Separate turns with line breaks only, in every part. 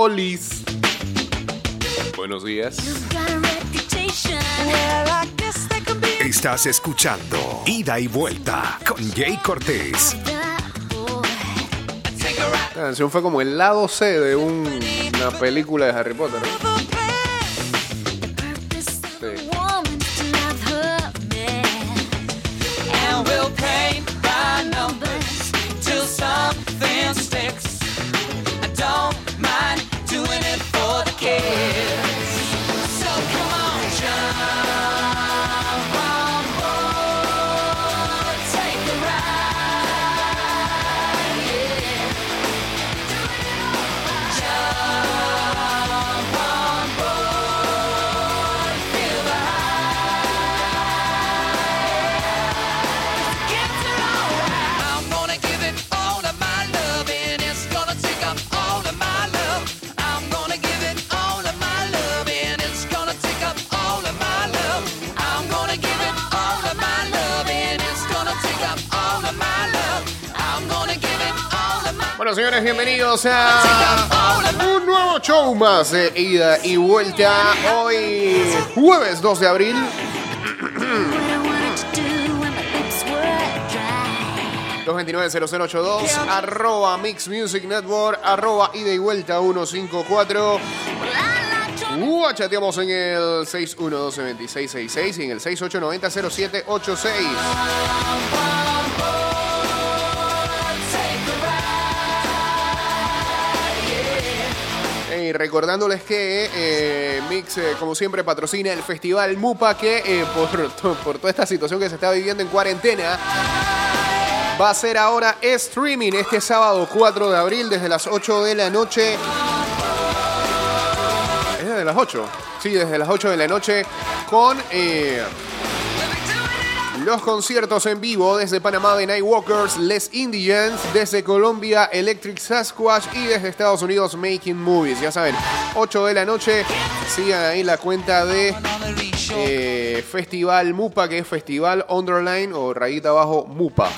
Olis. Buenos días.
You've got a reputation.
Well, I guess they could be
Estás escuchando Ida y Vuelta con Jay Cortés.
That boy.
take a ride.
Esta canción fue como el lado C de un- una película de Harry Potter. ¿no? Bienvenidos a un nuevo show más de ida y vuelta. Hoy, jueves 2 de abril.
What I wanted to do when my lips were dry.
229-0082, arroba Mix Music Network, arroba ida y vuelta 154.
Well, I like to
Uh, chateamos en el 612-2666 y en el 6890-0786. Y recordándoles que eh, Mix, eh, como siempre, patrocina el festival Mupa, que eh, por, por toda esta situación que se está viviendo en cuarentena, va a ser ahora streaming este sábado 4 de abril desde las 8 de la noche. ¿Es desde las 8? Sí, desde las 8 de la noche con eh, los conciertos en vivo desde Panamá de Nightwalkers, Les Indians, desde Colombia Electric Sasquatch y desde Estados Unidos Making Movies. Ya saben, 8 de la noche, sigan ahí la cuenta de eh, Festival Mupa, que es Festival Underline o rayita abajo Mupa.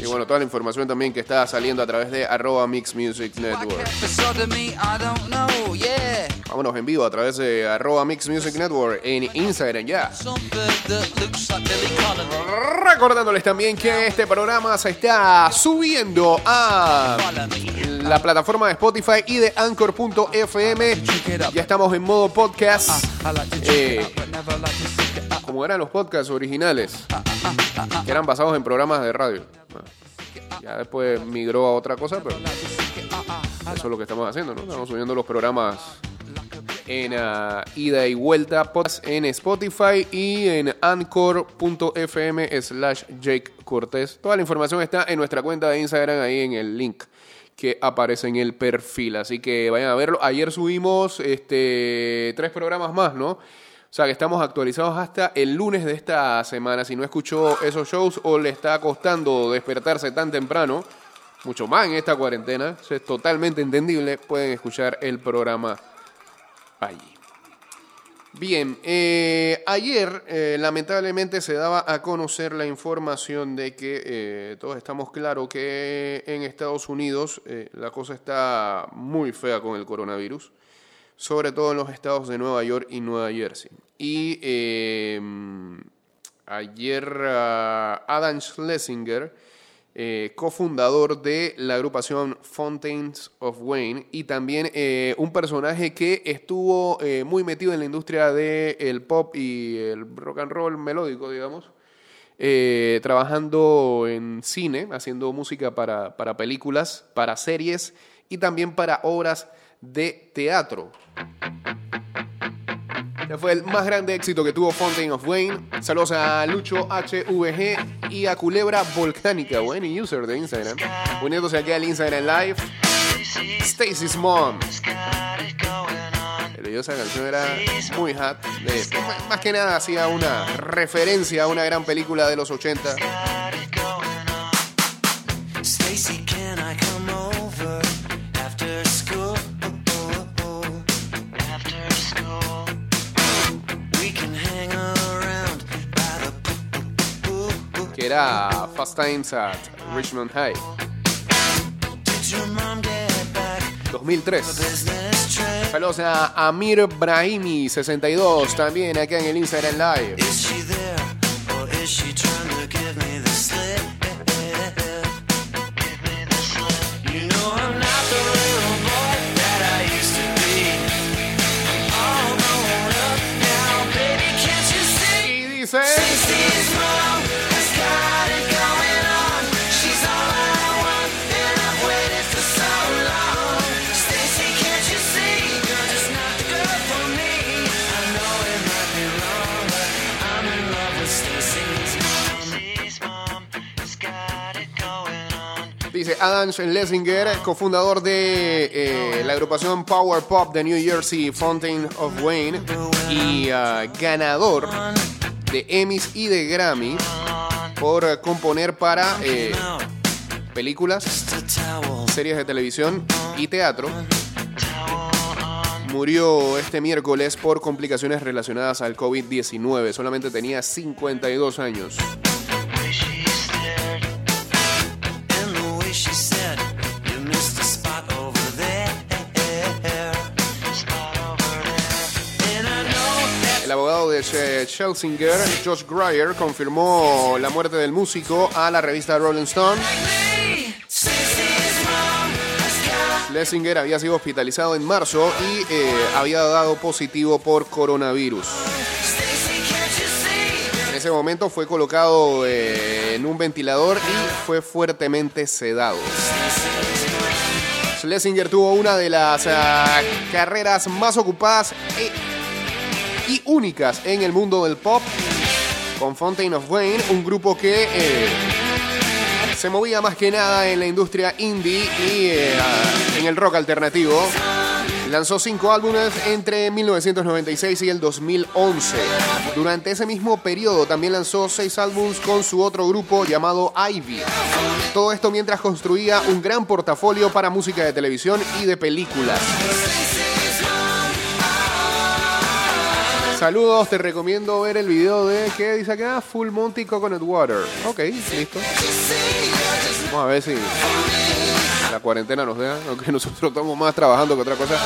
Y bueno, toda la información también que está saliendo a través de arroba Mix Music Network. Vámonos en vivo a través de arroba Mix Music Network en Instagram ya. Recordándoles también que este programa se está subiendo a la plataforma de Spotify y de Anchor.fm. Ya estamos en modo podcast. Eh, como eran los podcasts originales, que eran basados en programas de radio. Ya después migró a otra cosa, pero eso es lo que estamos haciendo, ¿no? Estamos subiendo los programas en ah, ida y vuelta podcast en Spotify y en anchor.fm slash Jake Cortés. Toda la información está en nuestra cuenta de Instagram, ahí en el link que aparece en el perfil. Así que vayan a verlo. Ayer subimos este, tres programas más, ¿no? O sea que estamos actualizados hasta el lunes de esta semana. Si no escuchó esos shows o le está costando despertarse tan temprano, mucho más en esta cuarentena, es totalmente entendible, pueden escuchar el programa allí. Bien, eh, ayer eh, lamentablemente se daba a conocer la información de que eh, todos estamos claros que en Estados Unidos eh, la cosa está muy fea con el coronavirus, sobre todo en los estados de Nueva York y Nueva Jersey. Y eh, ayer ah, Adam Schlesinger, eh, cofundador de la agrupación Fountains of Wayne y también eh, un personaje que estuvo eh, muy metido en la industria del pop y el rock and roll melódico, digamos, trabajando en cine, haciendo música para, para películas, para series y también para obras de teatro. Este fue el más grande éxito que tuvo Fountain of Wayne. Saludos a Lucho HVG y a Culebra Volcánica, buen user de Instagram. Uniéndose aquí al Instagram Live. Stacy's Mom. Video de esa canción era muy hot. Más que nada hacía una referencia a una gran película de los 80. Fast Times at Richmond High.
Did your mom get back?
2003.
Business trip.
Saludos a Amir Brahimi 62 también acá en el Instagram Live. Dice Adam Schlesinger, cofundador de eh, la agrupación Power Pop de New Jersey, Fountain of Wayne, y ah, ganador de Emmys y de Grammy por componer para eh, películas, series de televisión y teatro. Murió este miércoles por complicaciones relacionadas al COVID-19. Solamente tenía 52 años. Sh- Schlesinger, Josh Greyer, confirmó la muerte del músico a la revista Rolling Stone. Schlesinger había sido hospitalizado en marzo y eh, había dado positivo por coronavirus. En ese momento fue colocado eh, en un ventilador y fue fuertemente sedado. Schlesinger tuvo una de las carreras más ocupadas e- únicas en el mundo del pop con Fountain of Wayne, un grupo que eh, se movía más que nada en la industria indie y eh, en el rock alternativo. Lanzó cinco álbumes entre 1996 y el 2011. Durante ese mismo periodo también lanzó seis álbumes con su otro grupo llamado Ivy. Todo esto mientras construía un gran portafolio para música de televisión y de películas. Saludos, te recomiendo ver el video de, ¿qué dice acá? Full Monty Coconut Water. Ok, listo. Vamos a ver si la cuarentena nos deja, aunque nosotros estamos más trabajando que otra cosa.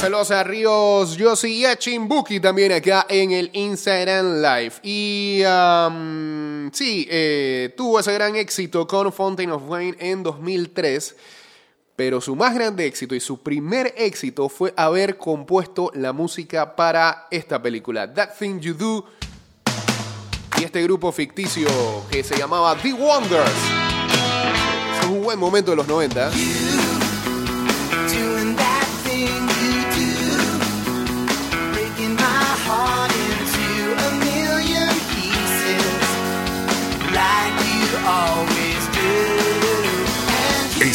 Saludos a Ríos, Yossi y a Chimbuki también acá en el Instagram Live. Y am, sí, eh, tuvo ese gran éxito con Fountain of Wayne en 2003. Pero su más grande éxito y su primer éxito fue haber compuesto la música para esta película, That Thing You Do. Y este grupo ficticio que se llamaba The Wonders. Es un buen momento de los 90.
Doing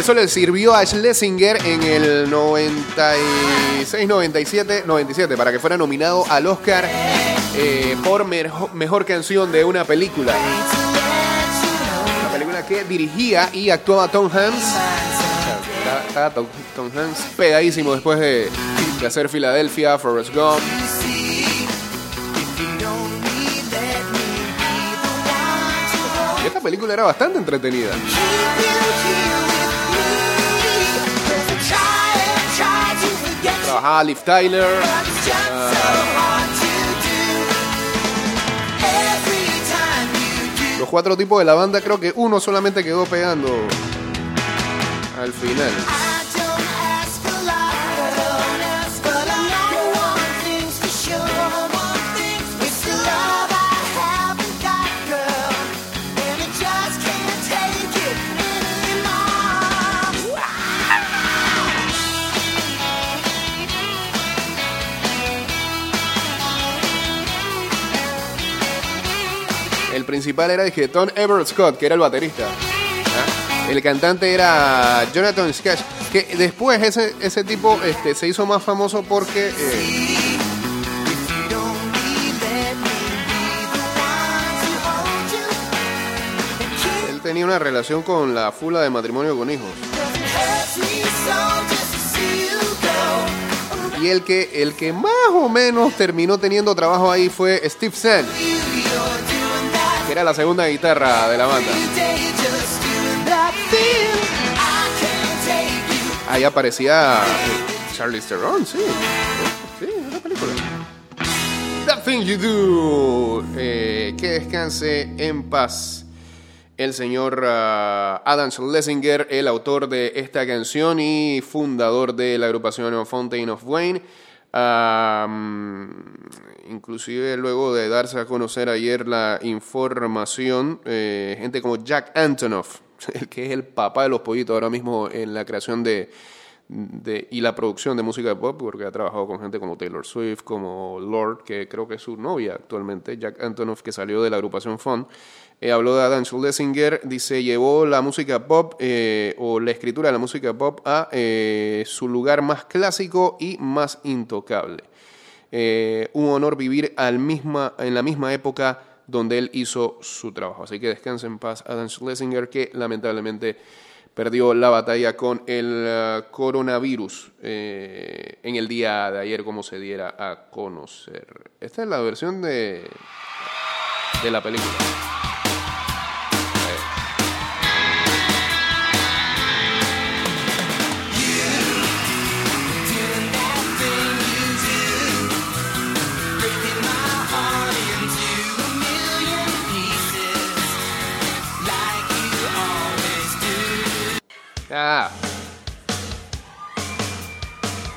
Eso le sirvió a Schlesinger en el 96, 97, 97 para que fuera nominado al Oscar eh, por merjo- mejor canción de una película. Una película que dirigía y actuaba Tom Hanks. Estaba- Tom, Tom Hanks pegadísimo después de, de hacer Filadelfia, Forrest Gump. Esta película era bastante entretenida. Trabajaba Liv Tyler. Los cuatro tipos de la banda, creo que uno solamente quedó pegando al final. Principal era dije, Tom Everett Scott, que era el baterista. ¿Ah? El cantante era Jonathan Sketch, que después ese, ese tipo este, se hizo más famoso porque eh, él tenía una relación con la fula de matrimonio con hijos. Y el que, el que más o menos terminó teniendo trabajo ahí fue Steve que era la segunda guitarra de la banda. Ahí aparecía eh, Charlize Theron, sí. Sí, en la película. That Thing You Do. Eh, que descanse en paz el señor ah, Adam Schlesinger, el autor de esta canción y fundador de la agrupación Fountain of Wayne. Ah, mm, inclusive luego de darse a conocer ayer la información, eh, gente como Jack Antonoff, el que es el papá de los pollitos ahora mismo en la creación de, de- y la producción de música pop, porque ha trabajado con gente como Taylor Swift, como Lord, que creo que es su novia actualmente, Jack Antonoff, que salió de la agrupación Fun. Eh, habló de Adam Schlesinger, dice, llevó la música pop eh, o la escritura de la música pop a eh, su lugar más clásico y más intocable. Eh, un honor vivir al misma, en la misma época donde él hizo su trabajo. Así que descanse en paz Adam Schlesinger, que lamentablemente perdió la batalla con el eh, coronavirus eh, en el día de ayer, como se diera a conocer. Esta es la versión de, de la película.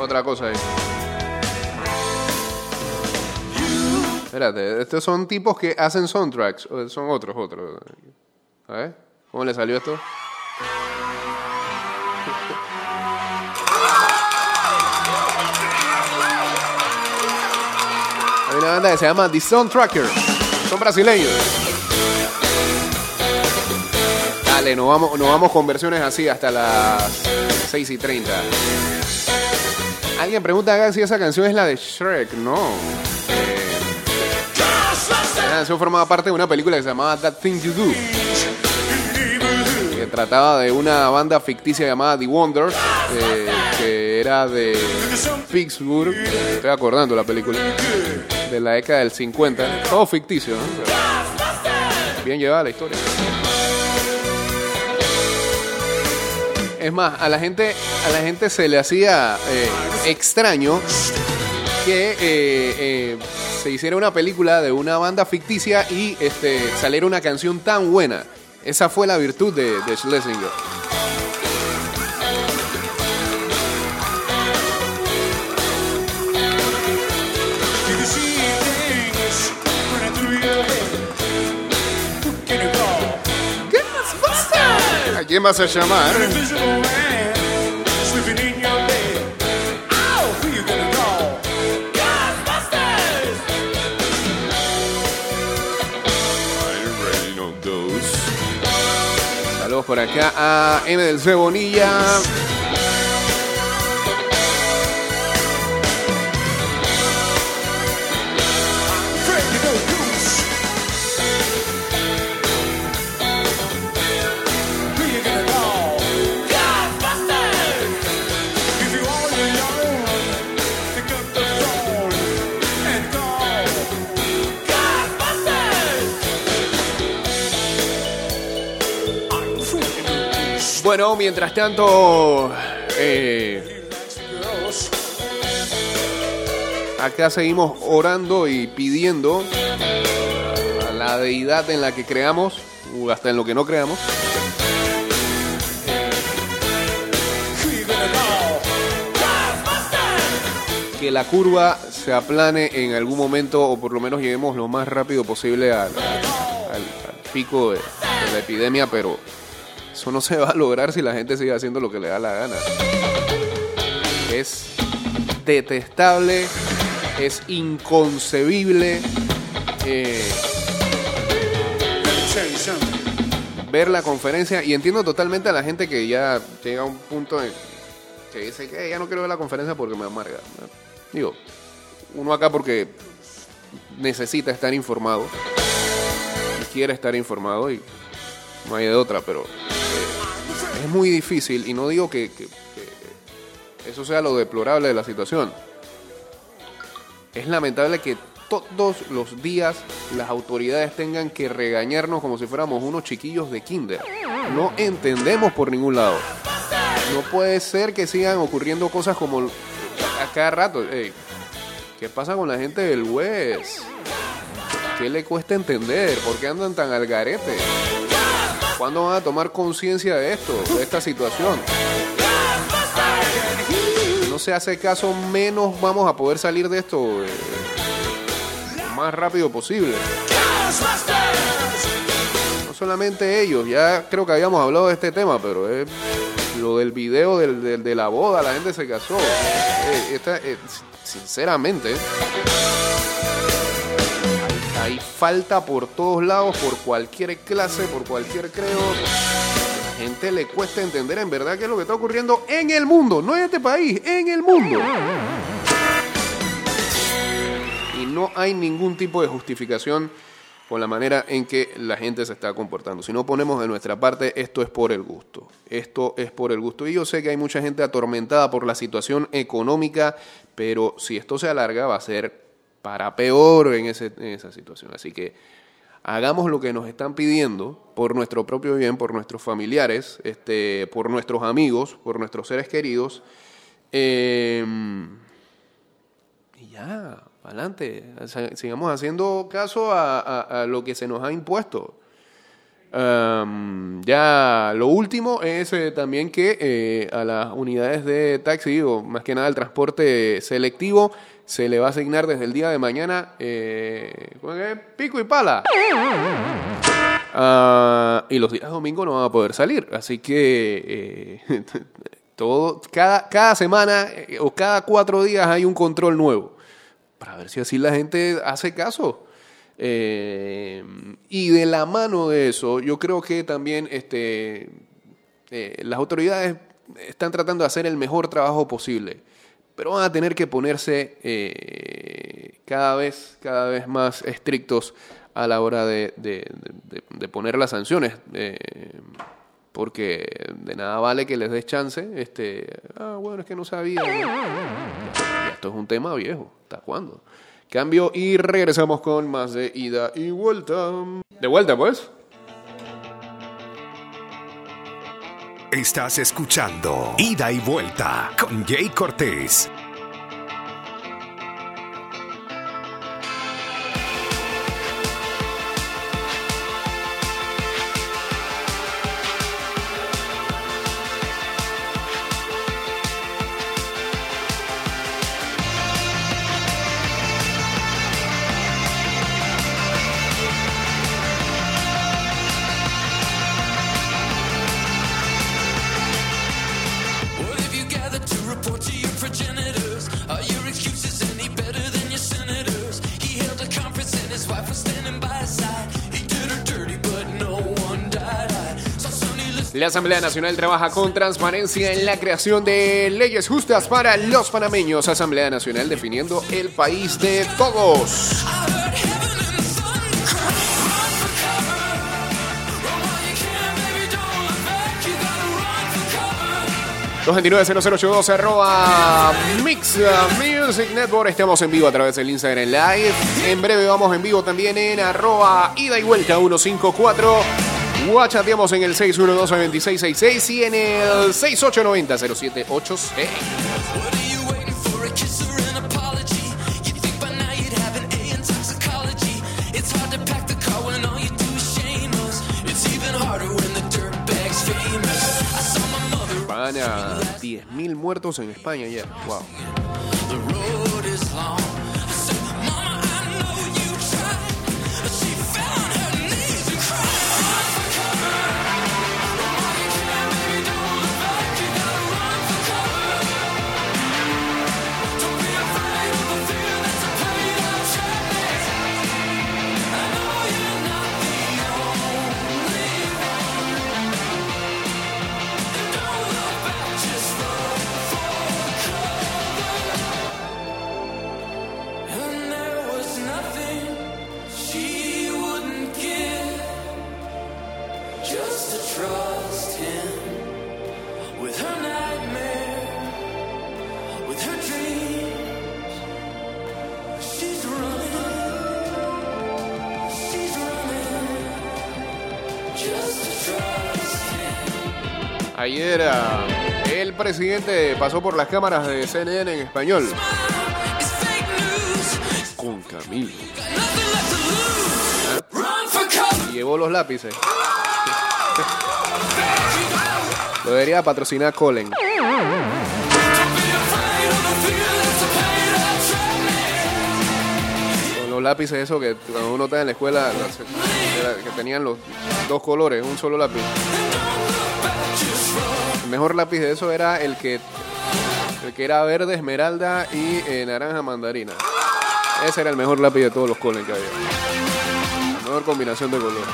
Otra cosa ahí. Espérate, estos son tipos que hacen soundtracks. son otros, otros. A ver, ¿cómo le salió esto? Hay una banda que se llama The Soundtracker. Son brasileños. Dale, nos vamos, nos vamos con versiones así hasta las 6 y 30. Alguien pregunta si esa canción es la de Shrek. No. Eh, esa canción formaba parte de una película que se llamaba That Thing You Do. Que trataba de una banda ficticia llamada The Wonders. eh, que era de Pittsburgh. Estoy acordando la película. De la década del 50. Todo ficticio, ¿no? Pero bien llevada la historia. Es más, a la gente, a la gente se le hacía eh, extraño que eh, eh, se hiciera una película de una banda ficticia y este, saliera una canción tan buena. Esa fue la virtud de, de Schlesinger. Quién vas a llamar?
Invisible man sleeping in your bed. Oh, who you gonna call? Ghostbusters!
Saludos Saludos por acá a M del Cebonilla.
Afraid
Bueno, mientras tanto, eh, acá seguimos orando y pidiendo a la deidad en la que creamos, o hasta en lo que no creamos, que la curva se aplane en algún momento o por lo menos lleguemos lo más rápido posible al, pico de la epidemia, pero eso no se va a lograr si la gente sigue haciendo lo que le da la gana. Es detestable, es inconcebible eh, ver la conferencia y entiendo totalmente a la gente que ya llega a un punto en que dice que ya no quiero ver la conferencia porque me amarga. Digo, uno acá porque necesita estar informado y quiere estar informado y no hay de otra, pero es muy difícil y no digo que, eso sea lo deplorable de la situación. Es lamentable que todos los días las autoridades tengan que regañarnos como si fuéramos unos chiquillos de kinder. No entendemos por ningún lado. No puede ser que sigan ocurriendo cosas como a cada rato. ¿Qué pasa con la gente del West? ¿Qué le cuesta entender? ¿Por qué andan tan al garete? ¿Cuándo van a tomar conciencia de esto, de esta situación? Si no se hace caso, menos vamos a poder salir de esto eh, más rápido posible. No solamente ellos, ya creo que habíamos hablado de este tema, pero es lo del video del- de la boda, la gente se casó. Eh, esta- eh, sinceramente, hay, falta por todos lados, por cualquier clase, por cualquier credo. A la gente le cuesta entender en verdad qué es lo que está ocurriendo en el mundo, no en este país, en el mundo. Y no hay ningún tipo de justificación con la manera en que la gente se está comportando. Si no ponemos de nuestra parte, esto es por el gusto. Esto es por el gusto. Y yo sé que hay mucha gente atormentada por la situación económica, pero si esto se alarga va a ser para peor en, ese- en esa situación. Así que hagamos lo que nos están pidiendo por nuestro propio bien, por nuestros familiares, este, por nuestros amigos, por nuestros seres queridos. Eh, y ya, adelante. Sigamos haciendo caso a lo que se nos ha impuesto. Ya lo último es eh, también que eh, a las unidades de taxi, o más que nada el transporte selectivo, se le va a asignar desde el día de mañana eh, pico y pala. Ah, y los días domingos no van a poder salir. Así que todo, cada, cada semana o cada cuatro días hay un control nuevo. Para ver si así la gente hace caso. Eh, y de la mano de eso, yo creo que también este, eh, las autoridades están tratando de hacer el mejor trabajo posible. Pero van a tener que ponerse eh, cada, vez, cada vez más estrictos a la hora de, poner las sanciones. eh, porque de nada vale que les des chance. Este, ah, bueno, es que no sabía. Esto es un tema viejo. ¿Hasta cuándo? Cambio y regresamos con más de ida y vuelta. De vuelta, pues.
Estás escuchando Ida y Vuelta con Jay Cortés.
La Asamblea Nacional trabaja con transparencia en la creación de leyes justas para los panameños. Asamblea Nacional definiendo el país de todos. 229-0082 arroba Mix Music Network. Estamos en vivo a través del Instagram Live. En breve vamos en vivo también en arroba ida y vuelta 154. Guachateamos en el 612-2666 y en el 6890-0786.
What are you waiting for? A kiss or an apology? You think
Ayer el presidente pasó por las cámaras de CNN en español con Camilo. Llevó los lápices. Lo debería patrocinar
sadness.
Con los lápices esos que cuando uno está en la escuela que tenían los dos colores, un solo lápiz. Mejor lápiz de eso era el que el que era verde, esmeralda y eh, naranja mandarina. Ese era el mejor lápiz de todos los Colen que había. La mejor combinación de colores.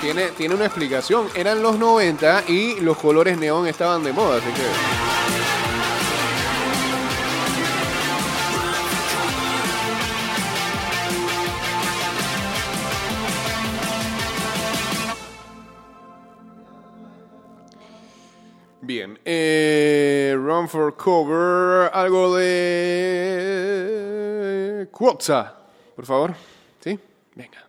Tiene, tiene una explicación. Eran los 90 y los colores neón estaban de moda, así que. Eh, Run for Cover, algo de Quotza, por favor. ¿Sí? Venga.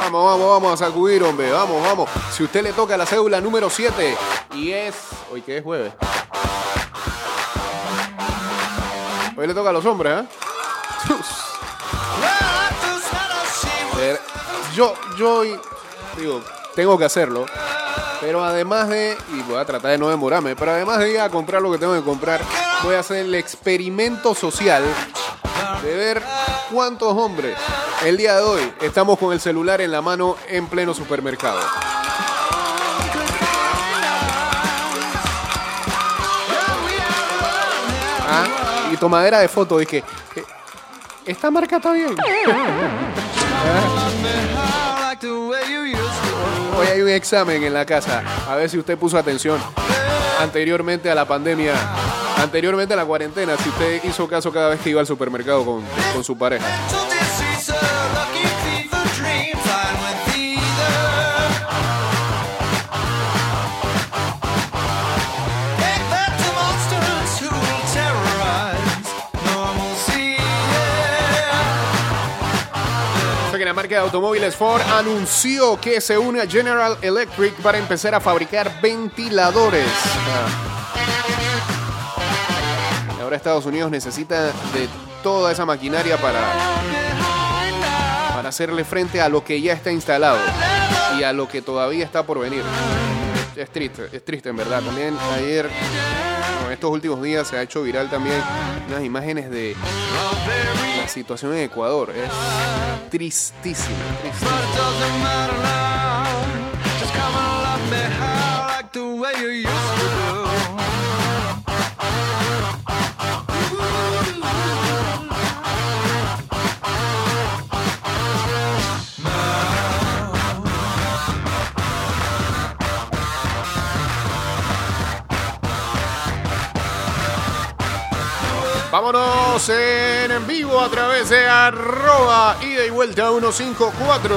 Vamos, vamos, vamos a sacudir, hombre. Vamos, vamos. Si usted le toca la cédula número 7 y es. Hoy que es jueves. Hoy le toca a los hombres. Eh, Yo, yo digo, tengo que hacerlo. Pero además de, y voy a tratar de no demorarme, pero además de ir a comprar lo que tengo que comprar, voy a hacer el experimento social de ver cuántos hombres el día de hoy estamos con el celular en la mano en pleno supermercado. Ah, y tomadera de foto, dije, eh, esta marca está bien. Hoy hay un examen en la casa, a ver si usted puso atención anteriormente a la pandemia, anteriormente a la cuarentena, si usted hizo caso cada vez que iba al supermercado con, con su pareja. Automóviles Ford anunció que se une a General Electric para empezar a fabricar ventiladores. Ah. Ahora Estados Unidos necesita de toda esa maquinaria para, para hacerle frente a lo que ya está instalado y a lo que todavía está por venir. Es triste, es triste en verdad. También ayer, no, estos últimos días se ha hecho viral también unas imágenes de la situación en Ecuador. Es tristísima, tristísima. Vámonos en, vivo a través de arroba ida y vuelta 154.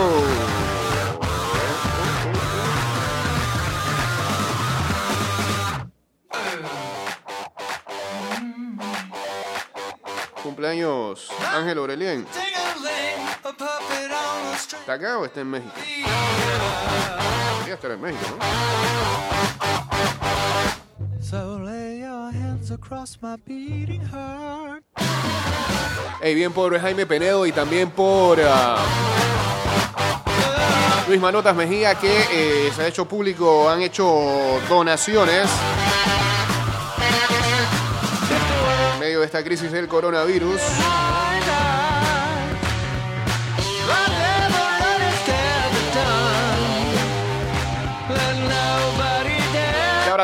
Cumpleaños Ángel Aurelien. ¿Está acá o está en México? Debería estar en México, ¿no?
Across my beating heart.
Ey, bien por Jaime Penedo y también por ah, Luis Manotas Mejía que eh, se ha hecho público, han hecho donaciones en medio de esta crisis del coronavirus.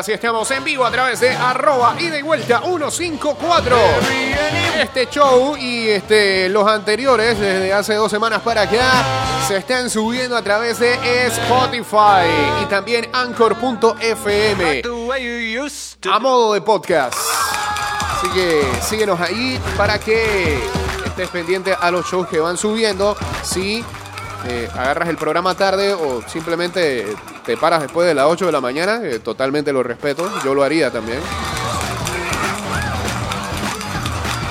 Y ahora sí estamos en vivo a través de arroba y vuelta 154. Este show y este, los anteriores desde hace dos semanas para acá se están subiendo a través de Spotify y también Anchor.fm a modo de podcast. Así que síguenos ahí para que estés pendiente a los shows que van subiendo. Si eh, agarras el programa tarde o simplemente te paras después de las 8 de la mañana, eh, totalmente lo respeto. Yo lo haría también.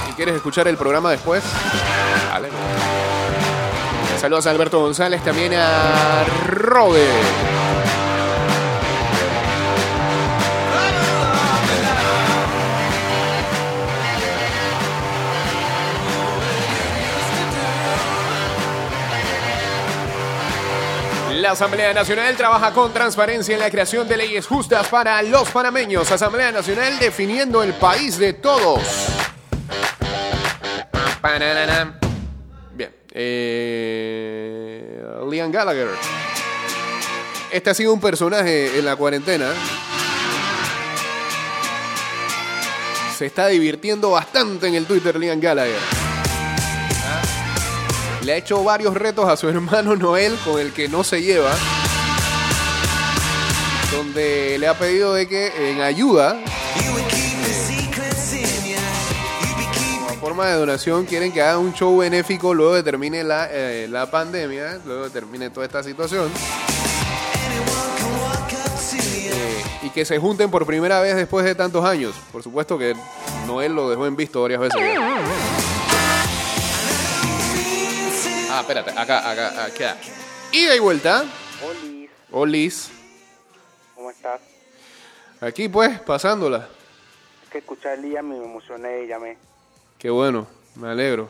Si quieres escuchar el programa después, dale. Saludos a Alberto González, también a Robe. Asamblea Nacional trabaja con transparencia en la creación de leyes justas para los panameños. Asamblea Nacional definiendo el país de todos. Bien. Eh, Liam Gallagher. Este ha sido un personaje en la cuarentena. Se está divirtiendo bastante en el Twitter Liam Gallagher. Le ha hecho varios retos a su hermano Noel con el que no se lleva. Donde le ha pedido de que en ayuda, forma de donación, quieren que haga un show benéfico luego de termine la, eh, la pandemia, luego de termine toda esta situación. Eh, y que se junten por primera vez después de tantos años. Por supuesto que Noel lo dejó en visto varias veces. Ah, espérate, acá, acá, acá. Ida y vuelta.
Olis,
Olis.
¿cómo estás?
Aquí pues, pasándola.
Es que escuché a Liam y me emocioné y llamé.
Qué bueno, me alegro.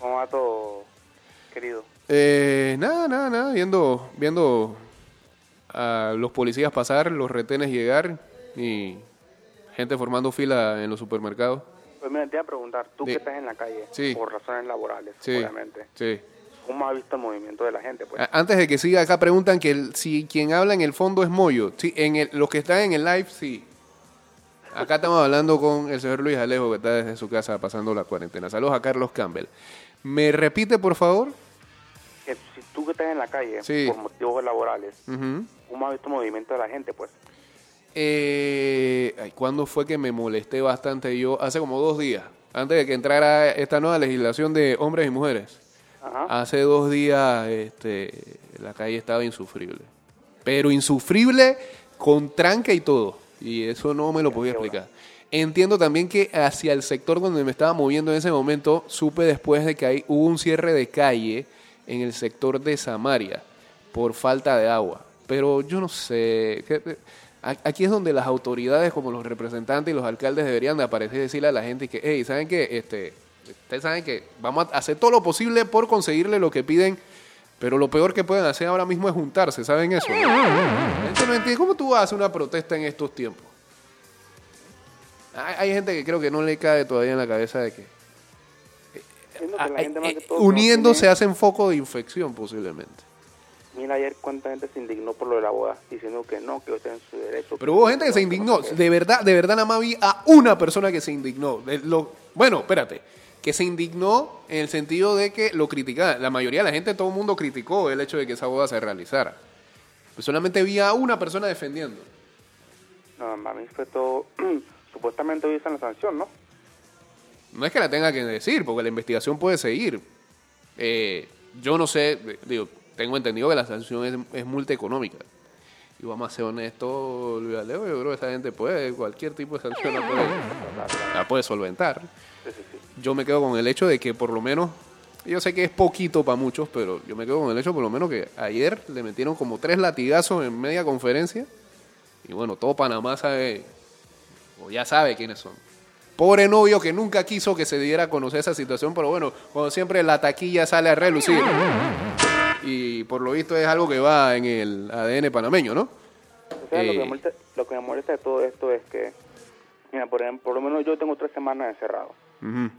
¿Cómo va todo, querido?
Eh, nada, nada, nada. Viendo, viendo a los policías pasar, los retenes llegar y gente formando fila en los supermercados.
Pues mira, te iba a preguntar, tú
Sí.
que estás en la calle,
Sí.
por razones laborales,
Sí,
obviamente,
sí.
¿Cómo has visto el movimiento de la gente? Pues?
Antes de que siga acá, preguntan que el- si quien habla en el fondo es Moyo. Sí, en el, los que están en el live, sí. Acá estamos hablando con el señor Luis Alejo, que está desde su casa pasando la cuarentena. Saludos a Carlos Campbell. ¿Me repite, por favor?
Que si tú que estás en la calle,
Sí.
por motivos laborales,
Ujú.
¿cómo has visto el movimiento de la gente? Pues
Eh, ay, ¿Cuándo fue que me molesté bastante yo? Hace como dos días, antes de que entrara esta nueva legislación de hombres y mujeres.
Ajá.
Hace dos días este, la calle estaba insufrible. Pero insufrible con tranca y todo. Y eso no me lo podía explicar. Entiendo también que hacia el sector donde me estaba moviendo en ese momento, supe después de que ahí hubo un cierre de calle en el sector de Samaria por falta de agua. Pero yo no sé. Aquí es donde las autoridades, como los representantes y los alcaldes, deberían de aparecer y decirle a la gente que, hey, ¿saben qué? Este, ustedes saben que vamos a hacer todo lo posible por conseguirle lo que piden, pero lo peor que pueden hacer ahora mismo es juntarse, ¿saben eso? Eso no entiendo. ¿Cómo tú vas a hacer una protesta en estos tiempos? Hay, hay gente que creo que no le cae todavía en la cabeza de que
gente más que todo
uniéndose hacen foco de infección posiblemente.
Mira ayer cuánta gente se indignó por lo de la boda, diciendo que no, que está en su derecho.
Pero hubo gente que se indignó. De verdad, de verdad nada más vi a una persona que se indignó. De lo- bueno, espérate. Que se indignó en el sentido de que lo criticaba. La mayoría de la gente, todo el mundo criticó el hecho de que esa boda se realizara. Pues solamente vi a una persona defendiendo.
No, a mí fue todo... Supuestamente hoy la sanción, ¿no?
No es que la tenga que decir, porque la investigación puede seguir. Eh, yo no sé, eh, digo, tengo entendido que la sanción es, es multa económica. Y vamos a ser honestos, Luis Alejo, yo creo que esa gente puede, cualquier tipo de sanción la puede, la puede solventar. Yo me quedo con el hecho de que por lo menos, yo sé que es poquito para muchos, pero yo me quedo con el hecho por lo menos que ayer le metieron como tres latigazos en media conferencia. Y bueno, todo Panamá sabe, o ya sabe quiénes son. Pobre novio que nunca quiso que se diera a conocer esa situación, pero bueno, cuando siempre la taquilla sale a relucir. Y por lo visto es algo que va en el ADN panameño, ¿no?
O sea, lo, que
Eh.
me molesta, lo que me molesta de todo esto es que, mira, por, ejemplo, por lo menos yo tengo tres semanas encerrado.
Ujú.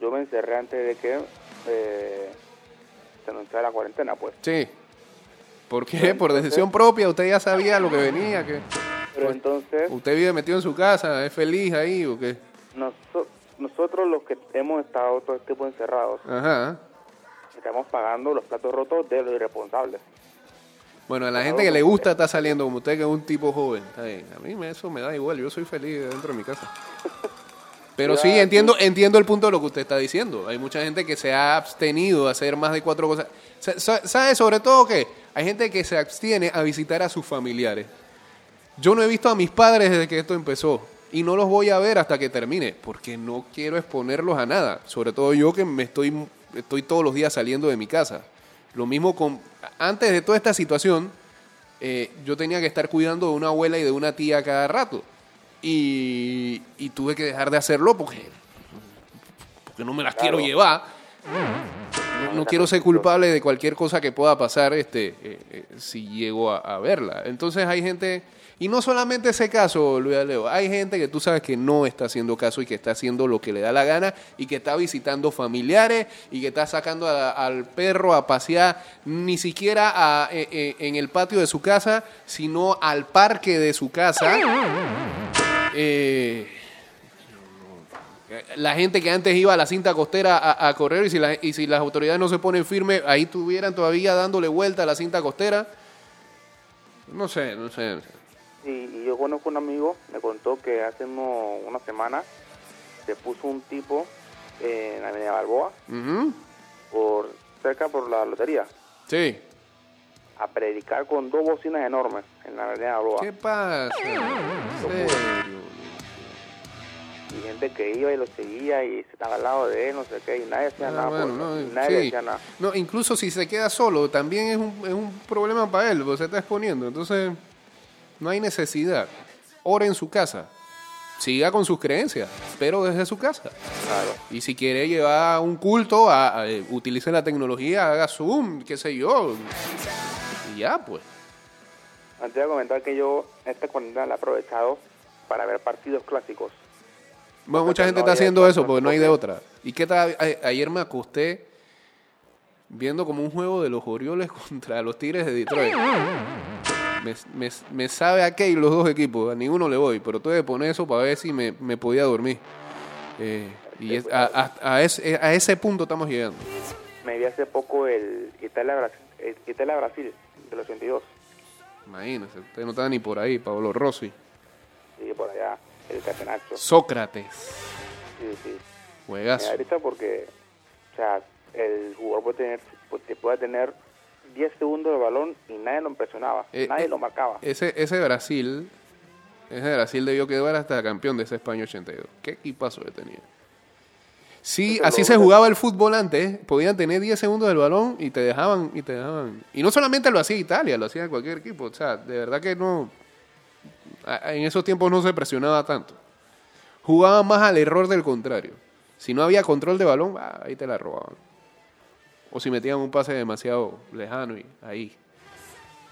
Yo me encerré antes de que eh, se anunciara la cuarentena, pues.
Sí. ¿Por qué? Por decisión propia, usted ya sabía lo que venía, que
Pero entonces,
usted vive metido en su casa, es feliz ahí o qué.
noso- nosotros los que hemos estado todo el tiempo encerrados,
Ajá.
estamos pagando los platos rotos de los irresponsables.
Bueno, a la gente que le gusta está saliendo como usted, que es un tipo joven. Está bien. A mí me- eso me da igual, yo soy feliz dentro de mi casa. Pero sí, entiendo, entiendo el punto de lo que usted está diciendo. Hay mucha gente que se ha abstenido a hacer más de cuatro cosas. Sa- sa- ¿Sabe sobre todo que hay gente que se abstiene a visitar a sus familiares? Yo no he visto a mis padres desde que esto empezó y no los voy a ver hasta que termine porque no quiero exponerlos a nada. Sobre todo yo que me estoy, estoy todos los días saliendo de mi casa. Lo mismo con... Antes de toda esta situación, eh, yo tenía que estar cuidando de una abuela y de una tía cada rato. Y, y tuve que dejar de hacerlo porque, porque no me las quiero llevar. No, no quiero ser culpable de cualquier cosa que pueda pasar este, eh, eh, si llego a, a verla. Entonces hay gente, y no solamente ese caso, Luis Leo, hay gente que tú sabes que no está haciendo caso y que está haciendo lo que le da la gana y que está visitando familiares y que está sacando a- al perro a pasear ni siquiera a- eh, eh, en el patio de su casa, sino al parque de su casa. Eh, la gente que antes iba a la cinta costera a, a correr y si, la- y si las autoridades no se ponen firmes, ahí estuvieran todavía dándole vuelta a la cinta costera. No sé, no sé.
Y, yo conozco un amigo, me contó que hace uno- una semana se puso un tipo en la Avenida Balboa, por cerca por la lotería,
Sí.
a predicar con dos bocinas enormes en la Avenida Balboa.
¿Qué pasa? Serio.
Y gente que iba y lo seguía y se estaba al lado de él, no sé qué, y nadie hacía
Ah,
nada.
bueno,
por-
no,
nadie
sí.
decía nada.
No, incluso si se queda solo, también es un, es un problema para él, porque se está exponiendo. Entonces, no hay necesidad. Ore en su casa. Siga con sus creencias, pero desde su casa.
Claro.
Y si quiere llevar un culto, a, a- eh, utilice la tecnología, haga Zoom, qué sé yo. Y ya, pues.
Antes de comentar que yo esta cuarentena la he aprovechado para ver partidos clásicos.
Bueno, mucha gente
no
está haciendo eso porque no hay de otra. ¿Y qué tal? A- Ayer me acosté viendo como un juego de los Orioles contra los Tigres de Detroit. Me, me- me sabe a qué los dos equipos, a ninguno le voy, pero tuve que poner eso para ver si me, me podía dormir. Eh, y es- a, a- a ese, a ese punto estamos llegando.
Me vi hace poco el Italia-Brasil Italia -Brasil del 82.
Imagínense, usted no está ni por ahí, Pablo Rossi.
Y por allá el Catenacho.
Sócrates,
Sí, sí. Me
juegazo.
da risa porque, o sea, el jugador puede tener, te puede tener 10 segundos de balón y nadie lo impresionaba,
Eh,
nadie
eh,
lo marcaba.
Ese, ese Brasil, ese Brasil debió quedar hasta campeón de ese España 82. ¿Qué equipazo que tenía? Sí, así se jugaba el fútbol antes. Podían tener 10 segundos del balón y te dejaban, y te dejaban. Y no solamente lo hacía Italia, lo hacía cualquier equipo. O sea, de verdad que no. En esos tiempos no se presionaba tanto. Jugaban más al error del contrario. Si no había control de balón, ah, ahí te la robaban. O si metían un pase demasiado lejano y ahí.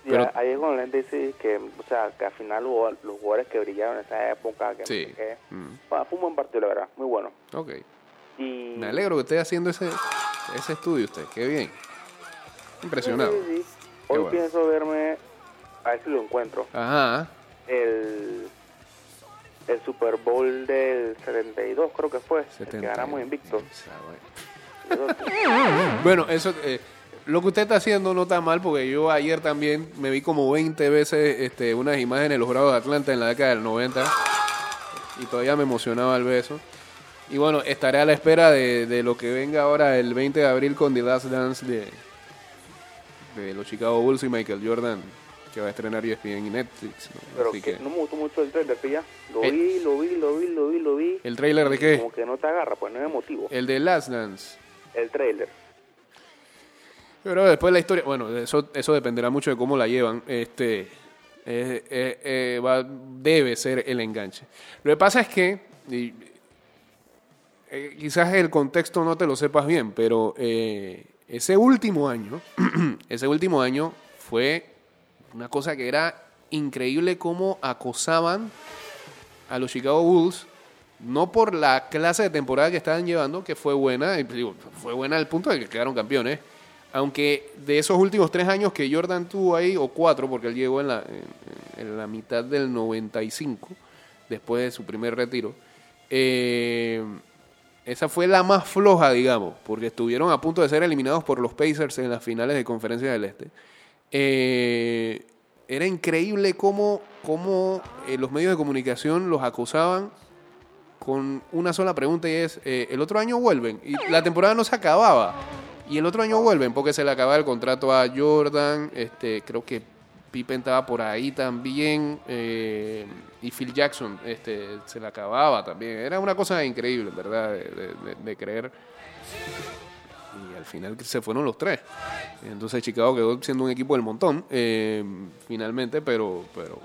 Pero-
ahí es cuando la gente dice que, o sea, que al final hubo los jugadores que brillaron en esa época, que
Sí.
qué.
Mm.
Bueno, fue un buen partido, la verdad, muy bueno.
Ok.
Y...
Me alegro que esté haciendo ese, ese estudio usted. Qué bien. Impresionado.
Sí, sí, Hoy
bueno.
pienso verme, a ver si lo encuentro,
Ajá.
El, el Super Bowl del 72, creo que fue, el
70.
que ganamos invicto.
Bueno. Eso, eh, lo que usted está haciendo no está mal porque yo ayer también me vi como 20 veces este, unas imágenes de los Bravos de Atlanta en la década del 90 y todavía me emocionaba el beso. Y bueno, estaré a la espera de, de lo que venga ahora el 20 de abril con The Last Dance de, de los Chicago Bulls y Michael Jordan, que va a estrenar ESPN y Netflix. ¿no?
Pero
Así
que
que,
no me gustó mucho el trailer, pilla. Lo vi, lo vi, lo vi, lo vi, lo vi.
¿El trailer de qué?
Como que no te agarra, pues no es emotivo.
El de Last Dance.
El trailer.
Pero después la historia, bueno, eso, eso dependerá mucho de cómo la llevan. Este eh, eh, eh, va- debe ser el enganche. Lo que pasa es que y, quizás el contexto no te lo sepas bien, pero ese último año, ese último año fue una cosa que era increíble cómo acosaban a los Chicago Bulls, no por la clase de temporada que estaban llevando, que fue buena, fue buena al punto de que quedaron campeones, aunque de esos últimos tres años que Jordan tuvo ahí, o cuatro, porque él llegó en la, en, en la mitad del 95, después de su primer retiro, eh, esa fue la más floja, digamos, porque estuvieron a punto de ser eliminados por los Pacers en las finales de Conferencia del Este. Eh, era increíble cómo, cómo eh, los medios de comunicación los acusaban con una sola pregunta y es, eh, ¿el otro año vuelven? Y la temporada no se acababa. Y el otro año vuelven porque se le acababa el contrato a Jordan, este, creo que Pippen estaba por ahí también, eh, y Phil Jackson este, se le acababa también. Era una cosa increíble, ¿verdad? De, de- de- de creer. Y al final se fueron los tres. Entonces Chicago quedó siendo un equipo del montón, eh, finalmente, pero... pero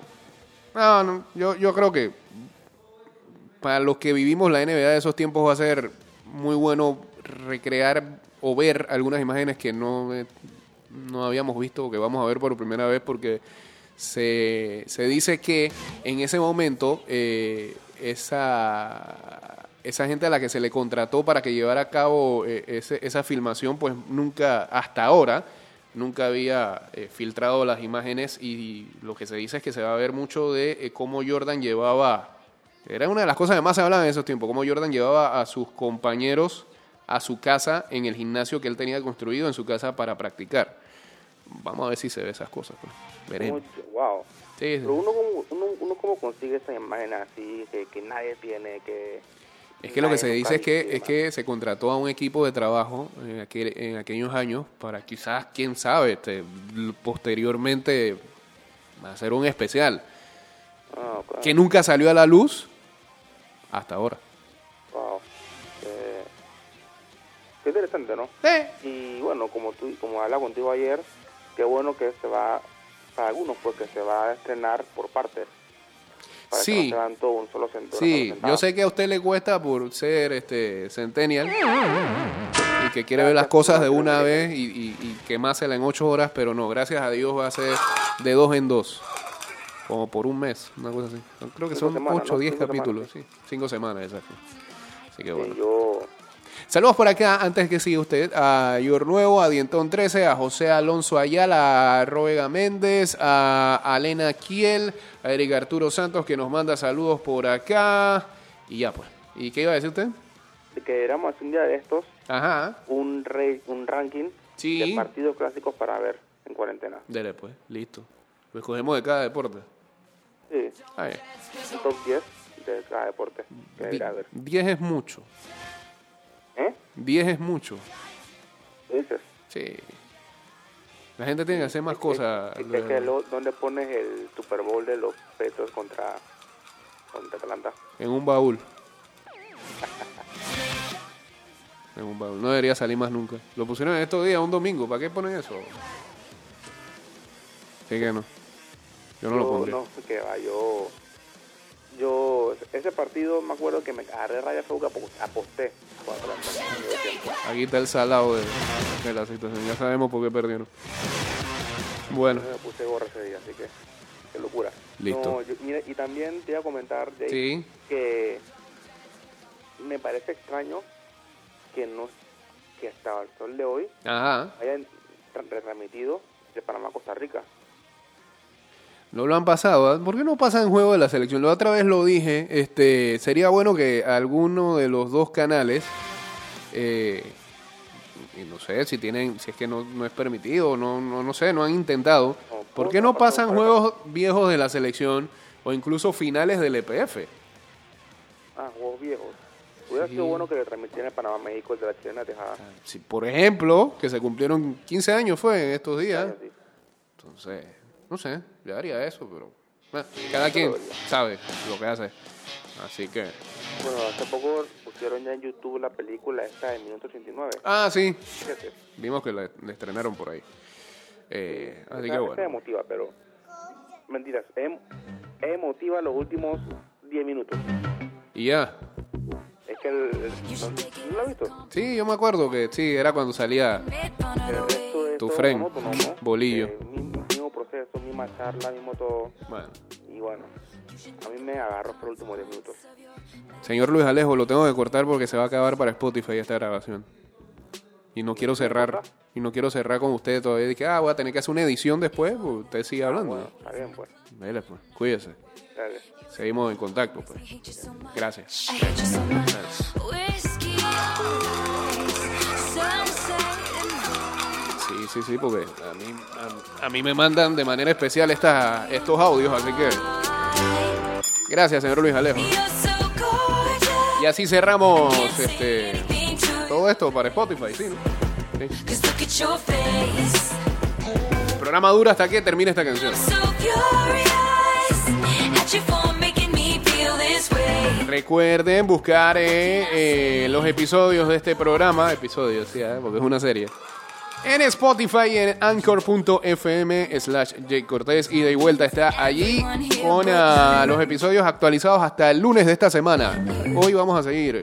no, yo, yo creo que para los que vivimos la NBA de esos tiempos va a ser muy bueno recrear o ver algunas imágenes que no, eh, no habíamos visto o que vamos a ver por primera vez porque se, se dice que en ese momento eh, esa, esa gente a la que se le contrató para que llevara a cabo eh, ese- esa filmación pues nunca hasta ahora nunca había eh, filtrado las imágenes y lo que se dice es que se va a ver mucho de eh, cómo Jordan llevaba era una de las cosas que más se hablaban en esos tiempos, cómo Jordan llevaba a sus compañeros a su casa en el gimnasio que él tenía construido en su casa para practicar. Vamos a ver si se ve esas cosas. Pues. Veremos.
Mucho, wow.
Sí, sí.
Pero uno uno, uno como consigue esa imagen así, que, que nadie tiene, que...
Es que lo que se dice es que, es que se contrató a un equipo de trabajo en, aquel- en aquellos años para quizás, quién sabe, este, posteriormente hacer un especial
Ah,
que nunca salió a la luz hasta ahora.
Wow. Eh, qué interesante, ¿no? Y bueno, como tú, como hablaba contigo ayer, qué bueno que se va, para algunos, pues que se va a estrenar por partes. Para
Sí.
que no se dan todo un solo centro.
Sí, yo sé que a usted le cuesta por ser este centennial y que quiere ver las cosas de una vez y, y, y quemársela en ocho horas, pero no, gracias a Dios va a ser de dos en dos, como por un mes, una cosa así. Creo que
Cinco
son ocho o
¿no?
diez capítulos, sí, cinco semanas, exacto. Así que bueno.
yo,
Saludos por acá, antes que siga usted, a Yor Nuevo, a Dientón 13, a José Alonso Ayala, a Roega Méndez, a Alena Kiel, a Eric Arturo Santos, que nos manda saludos por acá. Y ya pues. ¿Y qué iba a decir usted?
que hacer un día de estos,
Ajá.
un, rey, un ranking
Sí.
de partidos clásicos para ver en cuarentena.
Dele pues, listo. Lo escogemos de cada deporte.
Sí,
Ah,
un top 10 de cada deporte. Que
Di-
ir a ver.
10 es mucho.
¿Eh?
10 es mucho.
¿Qué dices?
Sí. La gente tiene que hacer más cosas.
Que, lo- ¿Dónde pones el Super Bowl de los Petros contra, contra Atlanta?
En un baúl. En un baúl. No debería salir más nunca. Lo pusieron en estos días, un domingo. ¿Para qué ponen eso? Sí que no. Yo no lo pondría.
No, que va, yo... Yo, ese partido me acuerdo que me agarré raya fue que apo- aposté.
Aquí está el salado de, de la situación. Ya sabemos por qué perdieron. Bueno,
Me puse gorra ese día, así que qué locura.
Listo.
No, yo- mira, y también te iba a comentar, Jay,
Sí.
que me parece extraño que no que hasta el sol de hoy
ajá.
hayan tra- retransmitido de Panamá a Costa Rica.
No lo han pasado. ¿ah? ¿Por qué no pasan juego de la selección? La otra vez lo dije. Este, sería bueno que alguno de los dos canales, eh, y no sé si tienen, si es que no, no es permitido, no, no, no sé, no han intentado. ¿Por qué no pasan juegos viejos de la selección o incluso finales del EPF?
Ah, juegos viejos. Hubiera sido bueno que transmitieran el Panamá México el de la chilena dejada.
Si, por ejemplo, que se cumplieron 15 años fue en estos días.
Sí.
Entonces, no sé, yo haría eso, pero bueno, cada quien sabe lo que hace. Así que...
Bueno, hace poco pusieron ya en YouTube la película esta de Minuto 89.
Ah, sí.
Fíjate.
Vimos que la, la estrenaron por ahí. Eh, así que bueno.
es emotiva, pero... Mentiras, es, es emotiva los últimos 10 minutos.
Y ya.
Es que el... el- ¿no, ¿no lo has visto?
Sí, yo me acuerdo que sí, era cuando salía
El resto es
Tu. Bolillo.
Eh, charla, mismo todo.
Bueno.
Y bueno, a mí me agarró por los últimos 10 minutos.
Señor Luis Alejo, lo tengo que cortar porque se va a acabar para Spotify esta grabación. Y no quiero cerrar, y no quiero cerrar con usted todavía. Dije, ah, voy a tener que hacer una edición después, pues usted sigue hablando.
Bueno, está bien, pues.
Dale, pues, cuídese.
Dale.
Seguimos en contacto, pues. Gracias.
I
Sí, sí, porque a mí, a, mí me mandan de manera especial esta, estos audios, así que gracias, señor Luis Alejo. Y así cerramos este, todo esto para Spotify, sí, ¿no? El programa dura hasta que termine esta canción. Recuerden buscar eh, eh, los episodios de este programa, episodios, sí, ¿eh? porque es una serie, en Spotify en anchor.fm slash Jake Cortés. Y de vuelta está allí con ah, los episodios actualizados hasta el lunes de esta semana. Hoy vamos a seguir